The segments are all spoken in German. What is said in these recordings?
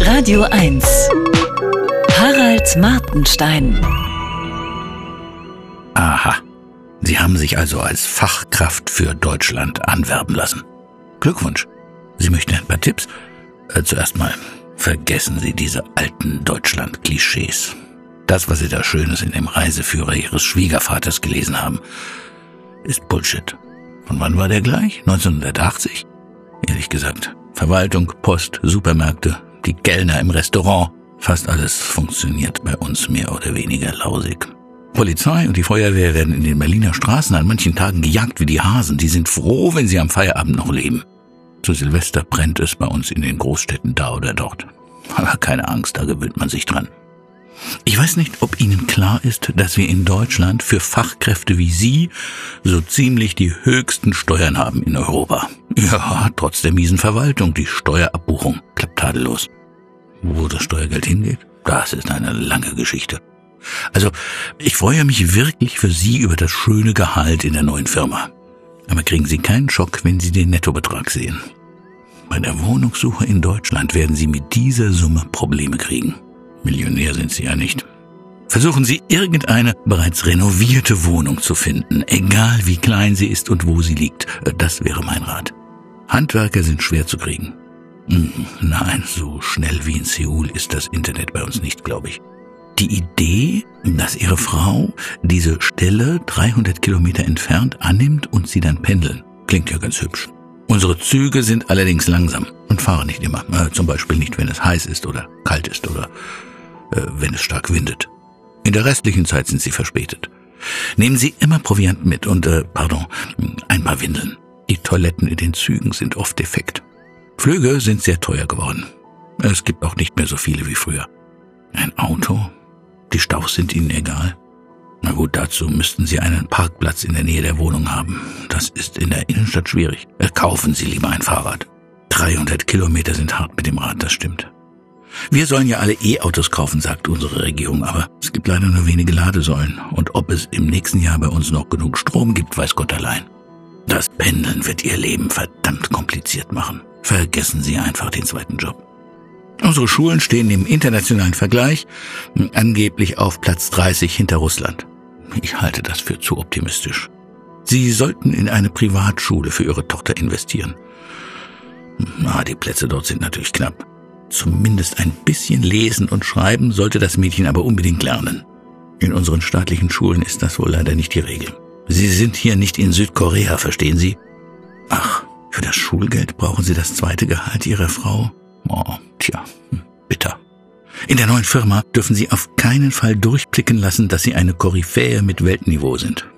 Radio 1. Harald Martenstein. Aha. Sie haben sich also als Fachkraft für Deutschland anwerben lassen. Glückwunsch. Sie möchten ein paar Tipps? Äh, zuerst mal, vergessen Sie diese alten Deutschland-Klischees. Das, was Sie da Schönes in dem Reiseführer Ihres Schwiegervaters gelesen haben, ist Bullshit. Von wann war der gleich? 1980? Ehrlich gesagt, Verwaltung, Post, Supermärkte, die Kellner im Restaurant, fast alles funktioniert bei uns mehr oder weniger lausig. Polizei und die Feuerwehr werden in den Berliner Straßen an manchen Tagen gejagt wie die Hasen. Die sind froh, wenn sie am Feierabend noch leben. Zu Silvester brennt es bei uns in den Großstädten da oder dort. Aber keine Angst, da gewöhnt man sich dran. Ich weiß nicht, ob Ihnen klar ist, dass wir in Deutschland für Fachkräfte wie Sie so ziemlich die höchsten Steuern haben in Europa. Ja, trotz der miesen Verwaltung, die Steuerabbuchung klappt tadellos. Wo das Steuergeld hingeht, das ist eine lange Geschichte. Also, ich freue mich wirklich für Sie über das schöne Gehalt in der neuen Firma. Aber kriegen Sie keinen Schock, wenn Sie den Nettobetrag sehen. Bei der Wohnungssuche in Deutschland werden Sie mit dieser Summe Probleme kriegen. Millionär sind Sie ja nicht. Versuchen Sie irgendeine bereits renovierte Wohnung zu finden, egal wie klein sie ist und wo sie liegt. Das wäre mein Rat. Handwerker sind schwer zu kriegen. Hm, nein, so schnell wie in Seoul ist das Internet bei uns nicht, glaube ich. Die Idee, dass ihre Frau diese Stelle 300 Kilometer entfernt annimmt und sie dann pendeln, klingt ja ganz hübsch. Unsere Züge sind allerdings langsam und fahren nicht immer. Äh, zum Beispiel nicht, wenn es heiß ist oder kalt ist oder äh, wenn es stark windet. In der restlichen Zeit sind sie verspätet. Nehmen Sie immer Proviant mit und, äh, pardon, ein paar Windeln. Die Toiletten in den Zügen sind oft defekt. Flüge sind sehr teuer geworden. Es gibt auch nicht mehr so viele wie früher. Ein Auto die Staus sind Ihnen egal? Na gut, dazu müssten Sie einen Parkplatz in der Nähe der Wohnung haben. Das ist in der Innenstadt schwierig. Äh, kaufen Sie lieber ein Fahrrad. 300 Kilometer sind hart mit dem Rad, das stimmt. Wir sollen ja alle E-Autos kaufen, sagt unsere Regierung, aber es gibt leider nur wenige Ladesäulen. Und ob es im nächsten Jahr bei uns noch genug Strom gibt, weiß Gott allein. Das Pendeln wird Ihr Leben verdammt kompliziert machen. Vergessen Sie einfach den zweiten Job. Unsere Schulen stehen im internationalen Vergleich angeblich auf Platz 30 hinter Russland. Ich halte das für zu optimistisch. Sie sollten in eine Privatschule für Ihre Tochter investieren. Na, die Plätze dort sind natürlich knapp. Zumindest ein bisschen lesen und schreiben sollte das Mädchen aber unbedingt lernen. In unseren staatlichen Schulen ist das wohl leider nicht die Regel. Sie sind hier nicht in Südkorea, verstehen Sie? Ach, für das Schulgeld brauchen Sie das zweite Gehalt Ihrer Frau? Oh, tja, hm, bitter. In der neuen Firma dürfen Sie auf keinen Fall durchblicken lassen, dass Sie eine Koryphäe mit Weltniveau sind.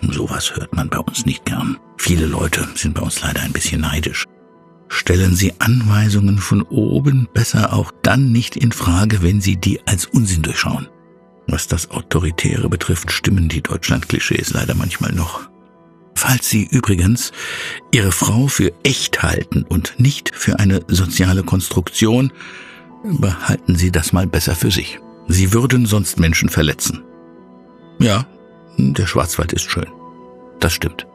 Sowas hört man bei uns nicht gern. Viele Leute sind bei uns leider ein bisschen neidisch. Stellen Sie Anweisungen von oben besser auch dann nicht in Frage, wenn Sie die als Unsinn durchschauen. Was das Autoritäre betrifft, stimmen die Deutschland-Klischees leider manchmal noch. Falls Sie übrigens Ihre Frau für echt halten und nicht für eine soziale Konstruktion, behalten Sie das mal besser für sich. Sie würden sonst Menschen verletzen. Ja, der Schwarzwald ist schön. Das stimmt.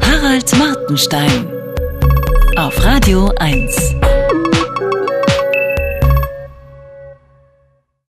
Harald Martenstein auf Radio 1.